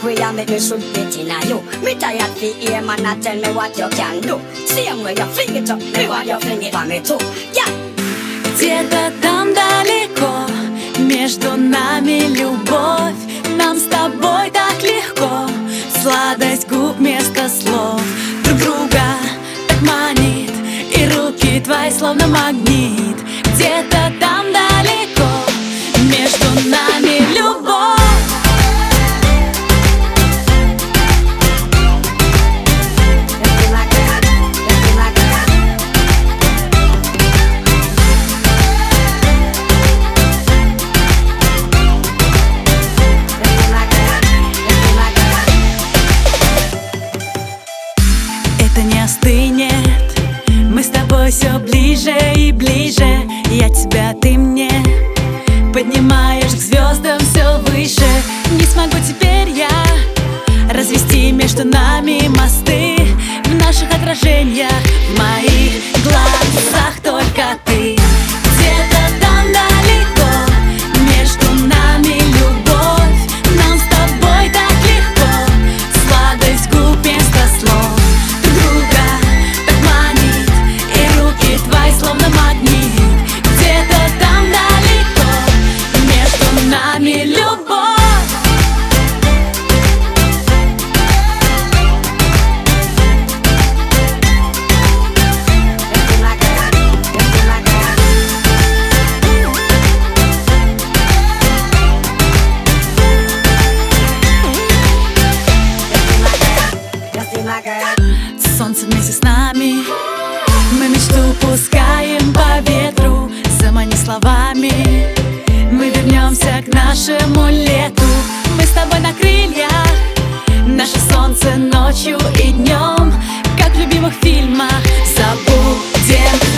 queer make me should be in you. Me tired fi hear man a tell me what you can do. Same way you fling it up, me want you fling it for me too. Yeah. Где-то там далеко Между нами любовь Нам с тобой так легко Сладость губ вместо слов Друг друга так манит И руки твои словно магнит Где-то там далеко Между нами Это не остынет Мы с тобой все ближе и ближе. Я тебя, ты мне. Поднимаешь к звездам все выше. Не смогу теперь я Развести между нами мосты. В наших отражениях That? Солнце вместе с нами. Мы мечту пускаем по ветру Замани словами. Мы вернемся к нашему лету. Мы с тобой на крыльях. Наше солнце ночью и днем. Как в любимых фильмах. Забудем